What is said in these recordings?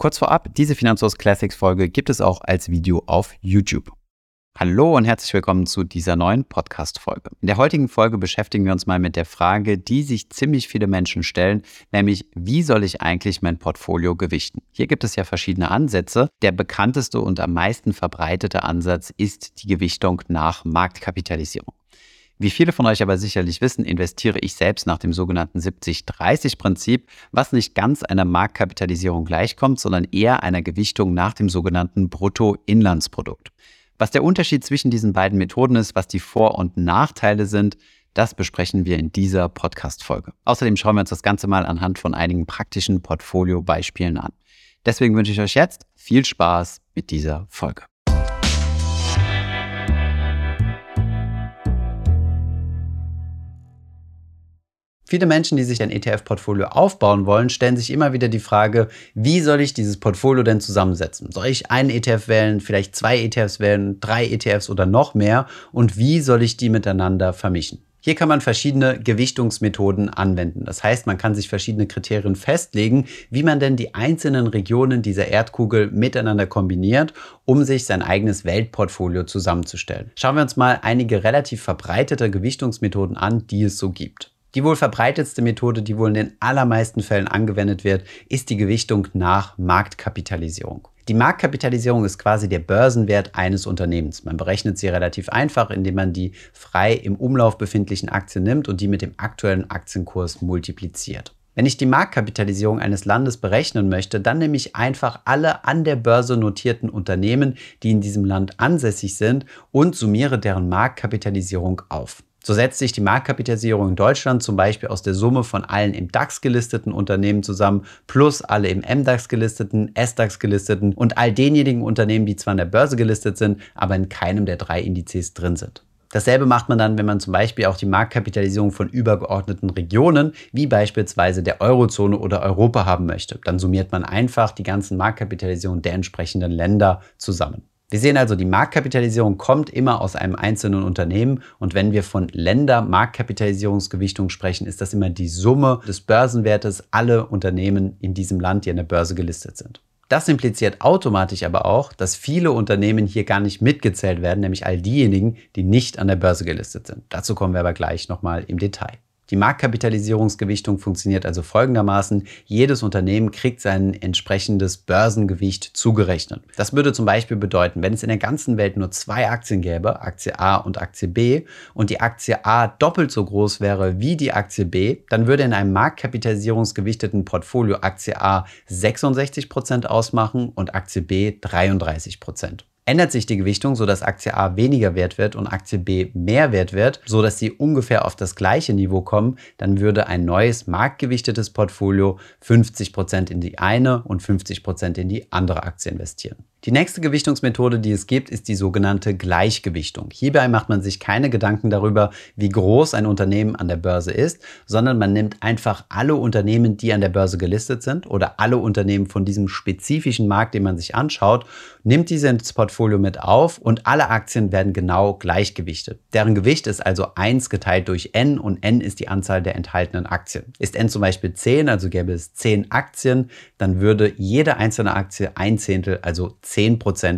Kurz vorab, diese Finanzhaus Classics Folge gibt es auch als Video auf YouTube. Hallo und herzlich willkommen zu dieser neuen Podcast-Folge. In der heutigen Folge beschäftigen wir uns mal mit der Frage, die sich ziemlich viele Menschen stellen, nämlich wie soll ich eigentlich mein Portfolio gewichten? Hier gibt es ja verschiedene Ansätze. Der bekannteste und am meisten verbreitete Ansatz ist die Gewichtung nach Marktkapitalisierung. Wie viele von euch aber sicherlich wissen, investiere ich selbst nach dem sogenannten 70-30-Prinzip, was nicht ganz einer Marktkapitalisierung gleichkommt, sondern eher einer Gewichtung nach dem sogenannten Bruttoinlandsprodukt. Was der Unterschied zwischen diesen beiden Methoden ist, was die Vor- und Nachteile sind, das besprechen wir in dieser Podcast-Folge. Außerdem schauen wir uns das Ganze mal anhand von einigen praktischen Portfolio-Beispielen an. Deswegen wünsche ich euch jetzt viel Spaß mit dieser Folge. Viele Menschen, die sich ein ETF-Portfolio aufbauen wollen, stellen sich immer wieder die Frage, wie soll ich dieses Portfolio denn zusammensetzen? Soll ich einen ETF wählen, vielleicht zwei ETFs wählen, drei ETFs oder noch mehr? Und wie soll ich die miteinander vermischen? Hier kann man verschiedene Gewichtungsmethoden anwenden. Das heißt, man kann sich verschiedene Kriterien festlegen, wie man denn die einzelnen Regionen dieser Erdkugel miteinander kombiniert, um sich sein eigenes Weltportfolio zusammenzustellen. Schauen wir uns mal einige relativ verbreitete Gewichtungsmethoden an, die es so gibt. Die wohl verbreitetste Methode, die wohl in den allermeisten Fällen angewendet wird, ist die Gewichtung nach Marktkapitalisierung. Die Marktkapitalisierung ist quasi der Börsenwert eines Unternehmens. Man berechnet sie relativ einfach, indem man die frei im Umlauf befindlichen Aktien nimmt und die mit dem aktuellen Aktienkurs multipliziert. Wenn ich die Marktkapitalisierung eines Landes berechnen möchte, dann nehme ich einfach alle an der Börse notierten Unternehmen, die in diesem Land ansässig sind und summiere deren Marktkapitalisierung auf. So setzt sich die Marktkapitalisierung in Deutschland zum Beispiel aus der Summe von allen im DAX gelisteten Unternehmen zusammen, plus alle im MDAX gelisteten, SDAX gelisteten und all denjenigen Unternehmen, die zwar an der Börse gelistet sind, aber in keinem der drei Indizes drin sind. Dasselbe macht man dann, wenn man zum Beispiel auch die Marktkapitalisierung von übergeordneten Regionen, wie beispielsweise der Eurozone oder Europa haben möchte. Dann summiert man einfach die ganzen Marktkapitalisierungen der entsprechenden Länder zusammen. Wir sehen also, die Marktkapitalisierung kommt immer aus einem einzelnen Unternehmen und wenn wir von Länder-Marktkapitalisierungsgewichtung sprechen, ist das immer die Summe des Börsenwertes aller Unternehmen in diesem Land, die an der Börse gelistet sind. Das impliziert automatisch aber auch, dass viele Unternehmen hier gar nicht mitgezählt werden, nämlich all diejenigen, die nicht an der Börse gelistet sind. Dazu kommen wir aber gleich nochmal im Detail. Die Marktkapitalisierungsgewichtung funktioniert also folgendermaßen. Jedes Unternehmen kriegt sein entsprechendes Börsengewicht zugerechnet. Das würde zum Beispiel bedeuten, wenn es in der ganzen Welt nur zwei Aktien gäbe, Aktie A und Aktie B, und die Aktie A doppelt so groß wäre wie die Aktie B, dann würde in einem marktkapitalisierungsgewichteten Portfolio Aktie A 66% ausmachen und Aktie B 33%. Ändert sich die Gewichtung, sodass Aktie A weniger wert wird und Aktie B mehr wert wird, sodass sie ungefähr auf das gleiche Niveau kommen, dann würde ein neues marktgewichtetes Portfolio 50% in die eine und 50% in die andere Aktie investieren. Die nächste Gewichtungsmethode, die es gibt, ist die sogenannte Gleichgewichtung. Hierbei macht man sich keine Gedanken darüber, wie groß ein Unternehmen an der Börse ist, sondern man nimmt einfach alle Unternehmen, die an der Börse gelistet sind oder alle Unternehmen von diesem spezifischen Markt, den man sich anschaut, nimmt diese ins Portfolio mit auf und alle Aktien werden genau gleichgewichtet. Deren Gewicht ist also 1 geteilt durch n und n ist die Anzahl der enthaltenen Aktien. Ist n zum Beispiel 10, also gäbe es 10 Aktien, dann würde jede einzelne Aktie ein Zehntel, also 10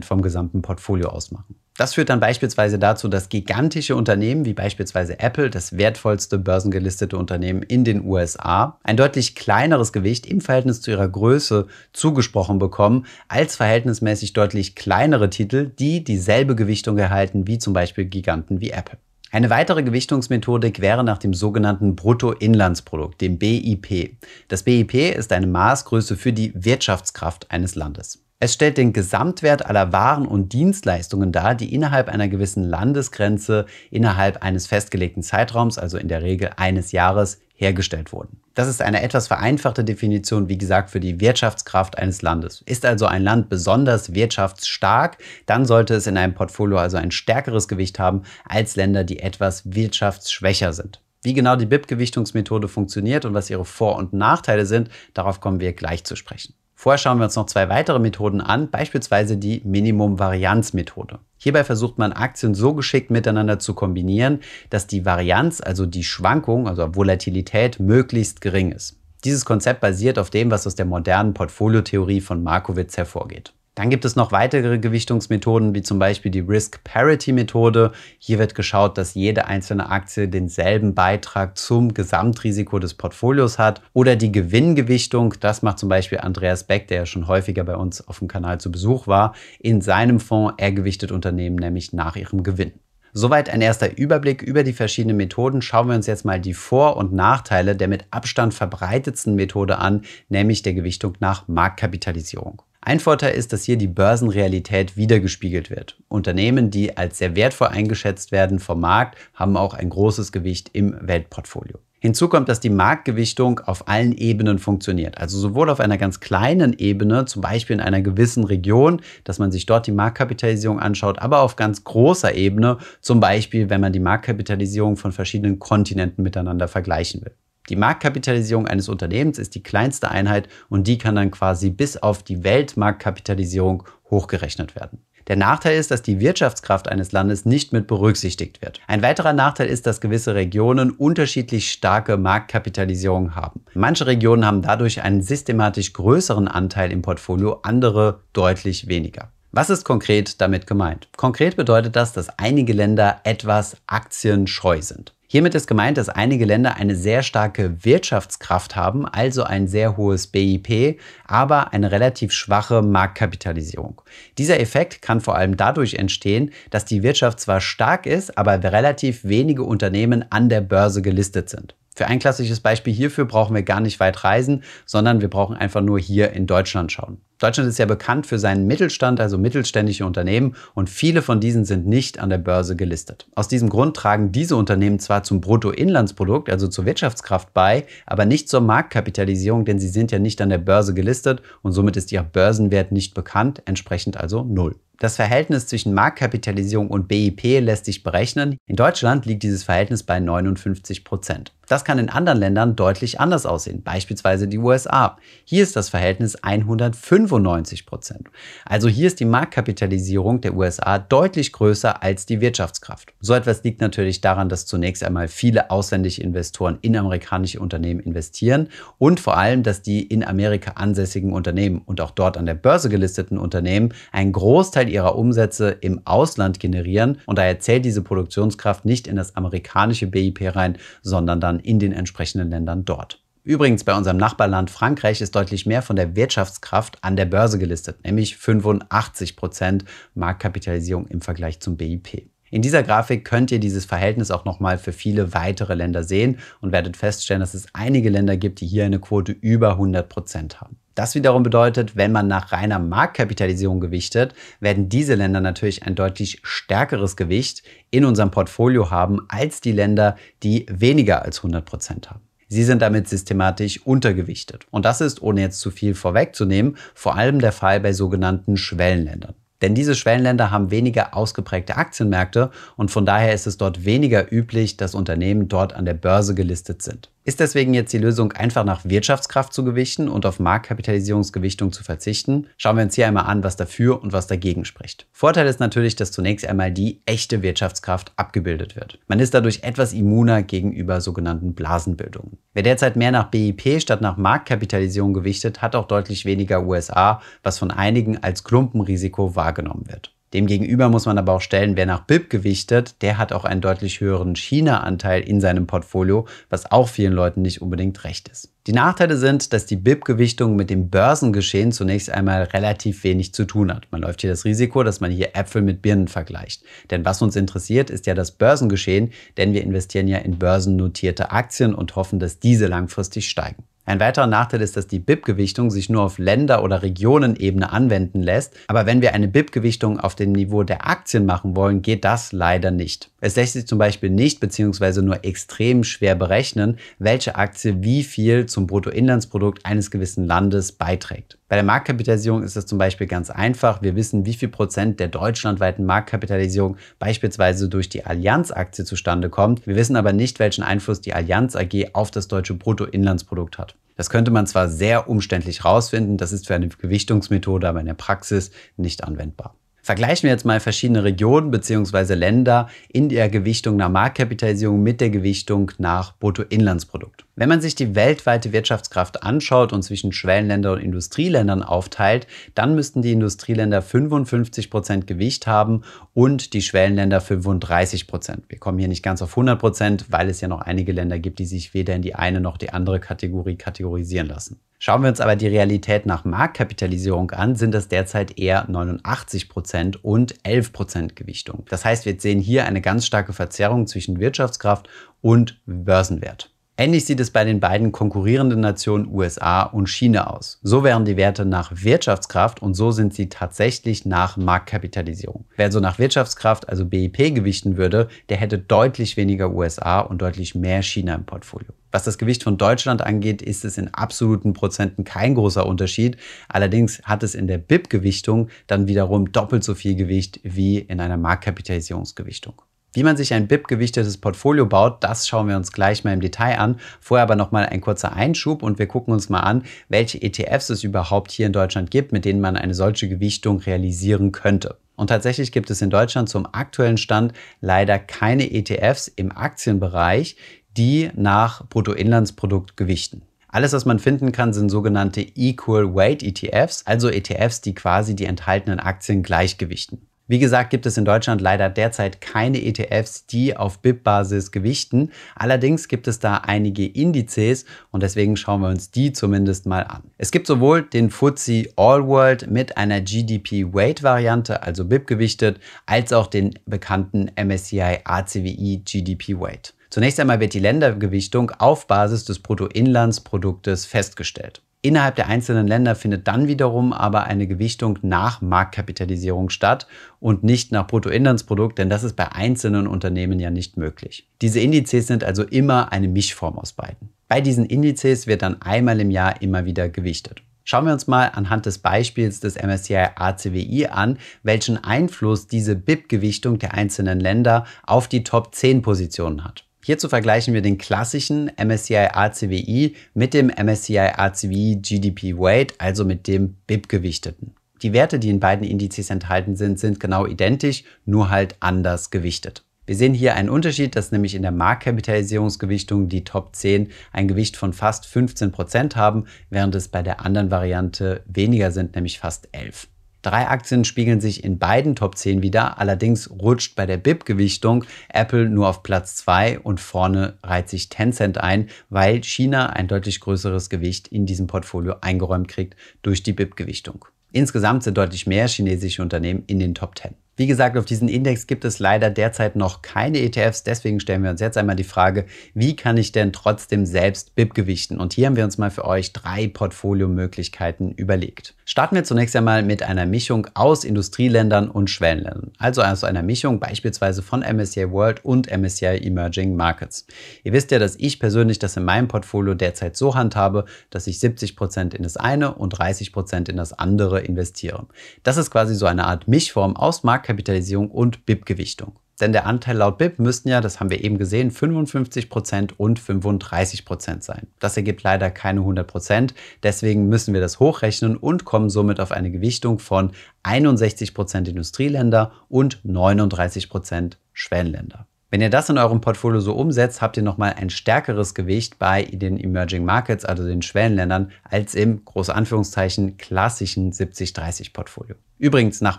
vom gesamten Portfolio ausmachen. Das führt dann beispielsweise dazu, dass gigantische Unternehmen wie beispielsweise Apple, das wertvollste börsengelistete Unternehmen in den USA, ein deutlich kleineres Gewicht im Verhältnis zu ihrer Größe zugesprochen bekommen, als verhältnismäßig deutlich kleinere Titel, die dieselbe Gewichtung erhalten wie zum Beispiel Giganten wie Apple. Eine weitere Gewichtungsmethodik wäre nach dem sogenannten Bruttoinlandsprodukt, dem BIP. Das BIP ist eine Maßgröße für die Wirtschaftskraft eines Landes. Es stellt den Gesamtwert aller Waren und Dienstleistungen dar, die innerhalb einer gewissen Landesgrenze innerhalb eines festgelegten Zeitraums, also in der Regel eines Jahres, hergestellt wurden. Das ist eine etwas vereinfachte Definition, wie gesagt, für die Wirtschaftskraft eines Landes. Ist also ein Land besonders wirtschaftsstark, dann sollte es in einem Portfolio also ein stärkeres Gewicht haben als Länder, die etwas wirtschaftsschwächer sind. Wie genau die BIP-Gewichtungsmethode funktioniert und was ihre Vor- und Nachteile sind, darauf kommen wir gleich zu sprechen. Vorher schauen wir uns noch zwei weitere Methoden an, beispielsweise die Minimum-Varianz-Methode. Hierbei versucht man Aktien so geschickt miteinander zu kombinieren, dass die Varianz, also die Schwankung, also Volatilität, möglichst gering ist. Dieses Konzept basiert auf dem, was aus der modernen Portfoliotheorie von Markowitz hervorgeht. Dann gibt es noch weitere Gewichtungsmethoden, wie zum Beispiel die Risk-Parity-Methode. Hier wird geschaut, dass jede einzelne Aktie denselben Beitrag zum Gesamtrisiko des Portfolios hat. Oder die Gewinngewichtung, das macht zum Beispiel Andreas Beck, der ja schon häufiger bei uns auf dem Kanal zu Besuch war, in seinem Fonds. Er gewichtet Unternehmen nämlich nach ihrem Gewinn. Soweit ein erster Überblick über die verschiedenen Methoden. Schauen wir uns jetzt mal die Vor- und Nachteile der mit Abstand verbreitetsten Methode an, nämlich der Gewichtung nach Marktkapitalisierung. Ein Vorteil ist, dass hier die Börsenrealität wiedergespiegelt wird. Unternehmen, die als sehr wertvoll eingeschätzt werden vom Markt, haben auch ein großes Gewicht im Weltportfolio. Hinzu kommt, dass die Marktgewichtung auf allen Ebenen funktioniert. Also sowohl auf einer ganz kleinen Ebene, zum Beispiel in einer gewissen Region, dass man sich dort die Marktkapitalisierung anschaut, aber auf ganz großer Ebene, zum Beispiel wenn man die Marktkapitalisierung von verschiedenen Kontinenten miteinander vergleichen will. Die Marktkapitalisierung eines Unternehmens ist die kleinste Einheit und die kann dann quasi bis auf die Weltmarktkapitalisierung hochgerechnet werden. Der Nachteil ist, dass die Wirtschaftskraft eines Landes nicht mit berücksichtigt wird. Ein weiterer Nachteil ist, dass gewisse Regionen unterschiedlich starke Marktkapitalisierung haben. Manche Regionen haben dadurch einen systematisch größeren Anteil im Portfolio, andere deutlich weniger. Was ist konkret damit gemeint? Konkret bedeutet das, dass einige Länder etwas aktienscheu sind. Hiermit ist gemeint, dass einige Länder eine sehr starke Wirtschaftskraft haben, also ein sehr hohes BIP, aber eine relativ schwache Marktkapitalisierung. Dieser Effekt kann vor allem dadurch entstehen, dass die Wirtschaft zwar stark ist, aber relativ wenige Unternehmen an der Börse gelistet sind. Für ein klassisches Beispiel hierfür brauchen wir gar nicht weit reisen, sondern wir brauchen einfach nur hier in Deutschland schauen. Deutschland ist ja bekannt für seinen Mittelstand, also mittelständische Unternehmen, und viele von diesen sind nicht an der Börse gelistet. Aus diesem Grund tragen diese Unternehmen zwar zum Bruttoinlandsprodukt, also zur Wirtschaftskraft bei, aber nicht zur Marktkapitalisierung, denn sie sind ja nicht an der Börse gelistet und somit ist ihr Börsenwert nicht bekannt, entsprechend also null. Das Verhältnis zwischen Marktkapitalisierung und BIP lässt sich berechnen. In Deutschland liegt dieses Verhältnis bei 59 Prozent. Das kann in anderen Ländern deutlich anders aussehen, beispielsweise die USA. Hier ist das Verhältnis 195 Prozent. Also hier ist die Marktkapitalisierung der USA deutlich größer als die Wirtschaftskraft. So etwas liegt natürlich daran, dass zunächst einmal viele ausländische Investoren in amerikanische Unternehmen investieren und vor allem, dass die in Amerika ansässigen Unternehmen und auch dort an der Börse gelisteten Unternehmen einen Großteil ihrer Umsätze im Ausland generieren und daher zählt diese Produktionskraft nicht in das amerikanische BIP rein, sondern dann in den entsprechenden Ländern dort. Übrigens, bei unserem Nachbarland Frankreich ist deutlich mehr von der Wirtschaftskraft an der Börse gelistet, nämlich 85 Prozent Marktkapitalisierung im Vergleich zum BIP. In dieser Grafik könnt ihr dieses Verhältnis auch nochmal für viele weitere Länder sehen und werdet feststellen, dass es einige Länder gibt, die hier eine Quote über 100 Prozent haben. Das wiederum bedeutet, wenn man nach reiner Marktkapitalisierung gewichtet, werden diese Länder natürlich ein deutlich stärkeres Gewicht in unserem Portfolio haben als die Länder, die weniger als 100 Prozent haben. Sie sind damit systematisch untergewichtet. Und das ist, ohne jetzt zu viel vorwegzunehmen, vor allem der Fall bei sogenannten Schwellenländern. Denn diese Schwellenländer haben weniger ausgeprägte Aktienmärkte und von daher ist es dort weniger üblich, dass Unternehmen dort an der Börse gelistet sind. Ist deswegen jetzt die Lösung, einfach nach Wirtschaftskraft zu gewichten und auf Marktkapitalisierungsgewichtung zu verzichten? Schauen wir uns hier einmal an, was dafür und was dagegen spricht. Vorteil ist natürlich, dass zunächst einmal die echte Wirtschaftskraft abgebildet wird. Man ist dadurch etwas immuner gegenüber sogenannten Blasenbildungen. Wer derzeit mehr nach BIP statt nach Marktkapitalisierung gewichtet, hat auch deutlich weniger USA, was von einigen als Klumpenrisiko wahrgenommen wird. Demgegenüber muss man aber auch stellen, wer nach BIP gewichtet, der hat auch einen deutlich höheren China-Anteil in seinem Portfolio, was auch vielen Leuten nicht unbedingt recht ist. Die Nachteile sind, dass die BIP-Gewichtung mit dem Börsengeschehen zunächst einmal relativ wenig zu tun hat. Man läuft hier das Risiko, dass man hier Äpfel mit Birnen vergleicht. Denn was uns interessiert, ist ja das Börsengeschehen, denn wir investieren ja in börsennotierte Aktien und hoffen, dass diese langfristig steigen. Ein weiterer Nachteil ist, dass die BIP-Gewichtung sich nur auf Länder- oder Regionenebene anwenden lässt. Aber wenn wir eine BIP-Gewichtung auf dem Niveau der Aktien machen wollen, geht das leider nicht. Es lässt sich zum Beispiel nicht bzw. nur extrem schwer berechnen, welche Aktie wie viel zum Bruttoinlandsprodukt eines gewissen Landes beiträgt. Bei der Marktkapitalisierung ist das zum Beispiel ganz einfach. Wir wissen, wie viel Prozent der deutschlandweiten Marktkapitalisierung beispielsweise durch die Allianz-Aktie zustande kommt. Wir wissen aber nicht, welchen Einfluss die Allianz AG auf das deutsche Bruttoinlandsprodukt hat. Das könnte man zwar sehr umständlich herausfinden, das ist für eine Gewichtungsmethode aber in der Praxis nicht anwendbar. Vergleichen wir jetzt mal verschiedene Regionen bzw. Länder in der Gewichtung nach Marktkapitalisierung mit der Gewichtung nach Bruttoinlandsprodukt. Wenn man sich die weltweite Wirtschaftskraft anschaut und zwischen Schwellenländern und Industrieländern aufteilt, dann müssten die Industrieländer 55 Prozent Gewicht haben und die Schwellenländer 35%. Prozent. Wir kommen hier nicht ganz auf 100%, Prozent, weil es ja noch einige Länder gibt, die sich weder in die eine noch die andere Kategorie kategorisieren lassen. Schauen wir uns aber die Realität nach Marktkapitalisierung an, sind es derzeit eher 89 Prozent und 11% Gewichtung. Das heißt, wir sehen hier eine ganz starke Verzerrung zwischen Wirtschaftskraft und Börsenwert. Ähnlich sieht es bei den beiden konkurrierenden Nationen USA und China aus. So wären die Werte nach Wirtschaftskraft und so sind sie tatsächlich nach Marktkapitalisierung. Wer also nach Wirtschaftskraft, also BIP, gewichten würde, der hätte deutlich weniger USA und deutlich mehr China im Portfolio. Was das Gewicht von Deutschland angeht, ist es in absoluten Prozenten kein großer Unterschied. Allerdings hat es in der BIP-Gewichtung dann wiederum doppelt so viel Gewicht wie in einer Marktkapitalisierungsgewichtung. Wie man sich ein BIP-gewichtetes Portfolio baut, das schauen wir uns gleich mal im Detail an. Vorher aber nochmal ein kurzer Einschub und wir gucken uns mal an, welche ETFs es überhaupt hier in Deutschland gibt, mit denen man eine solche Gewichtung realisieren könnte. Und tatsächlich gibt es in Deutschland zum aktuellen Stand leider keine ETFs im Aktienbereich, die nach Bruttoinlandsprodukt gewichten. Alles, was man finden kann, sind sogenannte Equal Weight ETFs, also ETFs, die quasi die enthaltenen Aktien gleichgewichten. Wie gesagt, gibt es in Deutschland leider derzeit keine ETFs, die auf BIP-Basis gewichten. Allerdings gibt es da einige Indizes und deswegen schauen wir uns die zumindest mal an. Es gibt sowohl den FTSE All World mit einer GDP Weight Variante, also BIP gewichtet, als auch den bekannten MSCI ACWI GDP Weight. Zunächst einmal wird die Ländergewichtung auf Basis des Bruttoinlandsproduktes festgestellt. Innerhalb der einzelnen Länder findet dann wiederum aber eine Gewichtung nach Marktkapitalisierung statt und nicht nach Bruttoinlandsprodukt, denn das ist bei einzelnen Unternehmen ja nicht möglich. Diese Indizes sind also immer eine Mischform aus beiden. Bei diesen Indizes wird dann einmal im Jahr immer wieder gewichtet. Schauen wir uns mal anhand des Beispiels des MSCI ACWI an, welchen Einfluss diese BIP-Gewichtung der einzelnen Länder auf die Top 10 Positionen hat. Hierzu vergleichen wir den klassischen MSCI ACWI mit dem MSCI ACWI GDP Weight, also mit dem BIP-gewichteten. Die Werte, die in beiden Indizes enthalten sind, sind genau identisch, nur halt anders gewichtet. Wir sehen hier einen Unterschied, dass nämlich in der Marktkapitalisierungsgewichtung die Top 10 ein Gewicht von fast 15% haben, während es bei der anderen Variante weniger sind, nämlich fast 11. Drei Aktien spiegeln sich in beiden Top 10 wieder, allerdings rutscht bei der BIP-Gewichtung Apple nur auf Platz 2 und vorne reiht sich Tencent ein, weil China ein deutlich größeres Gewicht in diesem Portfolio eingeräumt kriegt durch die BIP-Gewichtung. Insgesamt sind deutlich mehr chinesische Unternehmen in den Top 10. Wie gesagt, auf diesen Index gibt es leider derzeit noch keine ETFs. Deswegen stellen wir uns jetzt einmal die Frage, wie kann ich denn trotzdem selbst BIP gewichten? Und hier haben wir uns mal für euch drei Portfoliomöglichkeiten überlegt. Starten wir zunächst einmal mit einer Mischung aus Industrieländern und Schwellenländern. Also aus einer Mischung beispielsweise von MSCI World und MSCI Emerging Markets. Ihr wisst ja, dass ich persönlich das in meinem Portfolio derzeit so handhabe, dass ich 70 Prozent in das eine und 30 Prozent in das andere investiere. Das ist quasi so eine Art Mischform aus Markt Marktkapitalisierung und BIP-Gewichtung. Denn der Anteil laut BIP müssten ja, das haben wir eben gesehen, 55% und 35% sein. Das ergibt leider keine 100%, deswegen müssen wir das hochrechnen und kommen somit auf eine Gewichtung von 61% Industrieländer und 39% Schwellenländer. Wenn ihr das in eurem Portfolio so umsetzt, habt ihr nochmal ein stärkeres Gewicht bei den Emerging Markets, also den Schwellenländern, als im, große Anführungszeichen, klassischen 70-30-Portfolio. Übrigens, nach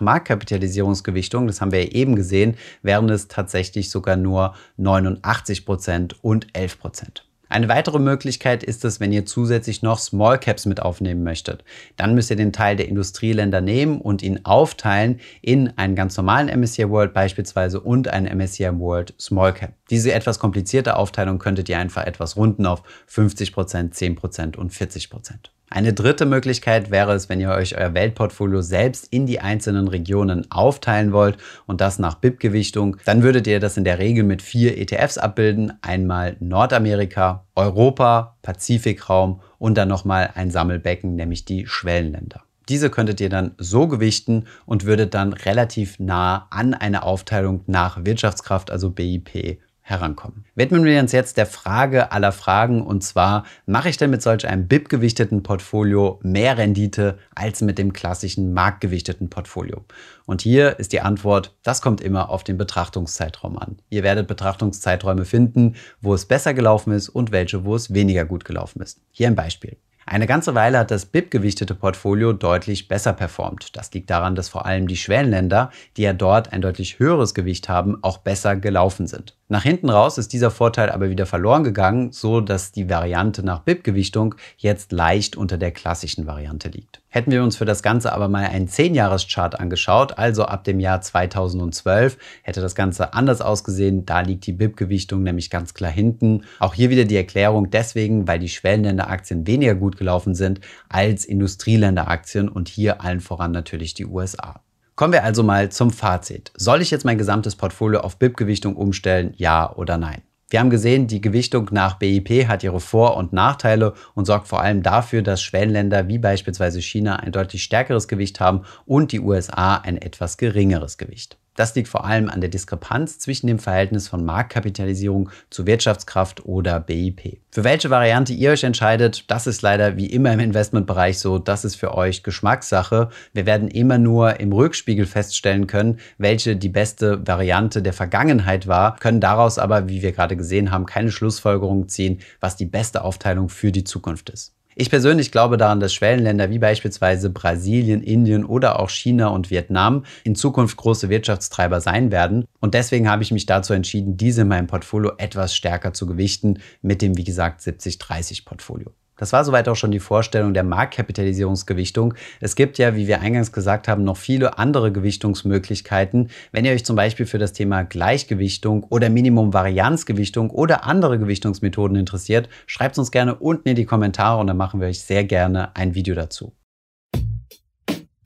Marktkapitalisierungsgewichtung, das haben wir ja eben gesehen, wären es tatsächlich sogar nur 89% und 11%. Eine weitere Möglichkeit ist es, wenn ihr zusätzlich noch Small Caps mit aufnehmen möchtet. Dann müsst ihr den Teil der Industrieländer nehmen und ihn aufteilen in einen ganz normalen MSCI World beispielsweise und einen MSCI World Small Cap. Diese etwas komplizierte Aufteilung könntet ihr einfach etwas runden auf 50%, 10% und 40%. Eine dritte Möglichkeit wäre es, wenn ihr euch euer Weltportfolio selbst in die einzelnen Regionen aufteilen wollt und das nach BIP-Gewichtung, dann würdet ihr das in der Regel mit vier ETFs abbilden. Einmal Nordamerika, Europa, Pazifikraum und dann nochmal ein Sammelbecken, nämlich die Schwellenländer. Diese könntet ihr dann so gewichten und würdet dann relativ nah an eine Aufteilung nach Wirtschaftskraft, also BIP, herankommen. Widmen wir uns jetzt der Frage aller Fragen und zwar, mache ich denn mit solch einem BIP-gewichteten Portfolio mehr Rendite als mit dem klassischen marktgewichteten Portfolio? Und hier ist die Antwort, das kommt immer auf den Betrachtungszeitraum an. Ihr werdet Betrachtungszeiträume finden, wo es besser gelaufen ist und welche, wo es weniger gut gelaufen ist. Hier ein Beispiel. Eine ganze Weile hat das BIP-gewichtete Portfolio deutlich besser performt. Das liegt daran, dass vor allem die Schwellenländer, die ja dort ein deutlich höheres Gewicht haben, auch besser gelaufen sind. Nach hinten raus ist dieser Vorteil aber wieder verloren gegangen, so dass die Variante nach BIP-Gewichtung jetzt leicht unter der klassischen Variante liegt. Hätten wir uns für das Ganze aber mal einen 10-Jahres-Chart angeschaut, also ab dem Jahr 2012, hätte das Ganze anders ausgesehen. Da liegt die BIP-Gewichtung nämlich ganz klar hinten. Auch hier wieder die Erklärung deswegen, weil die Schwellenländeraktien weniger gut gelaufen sind als Industrieländeraktien und hier allen voran natürlich die USA. Kommen wir also mal zum Fazit. Soll ich jetzt mein gesamtes Portfolio auf BIP-Gewichtung umstellen, ja oder nein? Wir haben gesehen, die Gewichtung nach BIP hat ihre Vor- und Nachteile und sorgt vor allem dafür, dass Schwellenländer wie beispielsweise China ein deutlich stärkeres Gewicht haben und die USA ein etwas geringeres Gewicht. Das liegt vor allem an der Diskrepanz zwischen dem Verhältnis von Marktkapitalisierung zu Wirtschaftskraft oder BIP. Für welche Variante ihr euch entscheidet, das ist leider wie immer im Investmentbereich so, das ist für euch Geschmackssache. Wir werden immer nur im Rückspiegel feststellen können, welche die beste Variante der Vergangenheit war, können daraus aber, wie wir gerade gesehen haben, keine Schlussfolgerung ziehen, was die beste Aufteilung für die Zukunft ist. Ich persönlich glaube daran, dass Schwellenländer wie beispielsweise Brasilien, Indien oder auch China und Vietnam in Zukunft große Wirtschaftstreiber sein werden. Und deswegen habe ich mich dazu entschieden, diese in meinem Portfolio etwas stärker zu gewichten mit dem, wie gesagt, 70-30 Portfolio. Das war soweit auch schon die Vorstellung der Marktkapitalisierungsgewichtung. Es gibt ja, wie wir eingangs gesagt haben, noch viele andere Gewichtungsmöglichkeiten. Wenn ihr euch zum Beispiel für das Thema Gleichgewichtung oder Minimum-Varianzgewichtung oder andere Gewichtungsmethoden interessiert, schreibt uns gerne unten in die Kommentare und dann machen wir euch sehr gerne ein Video dazu.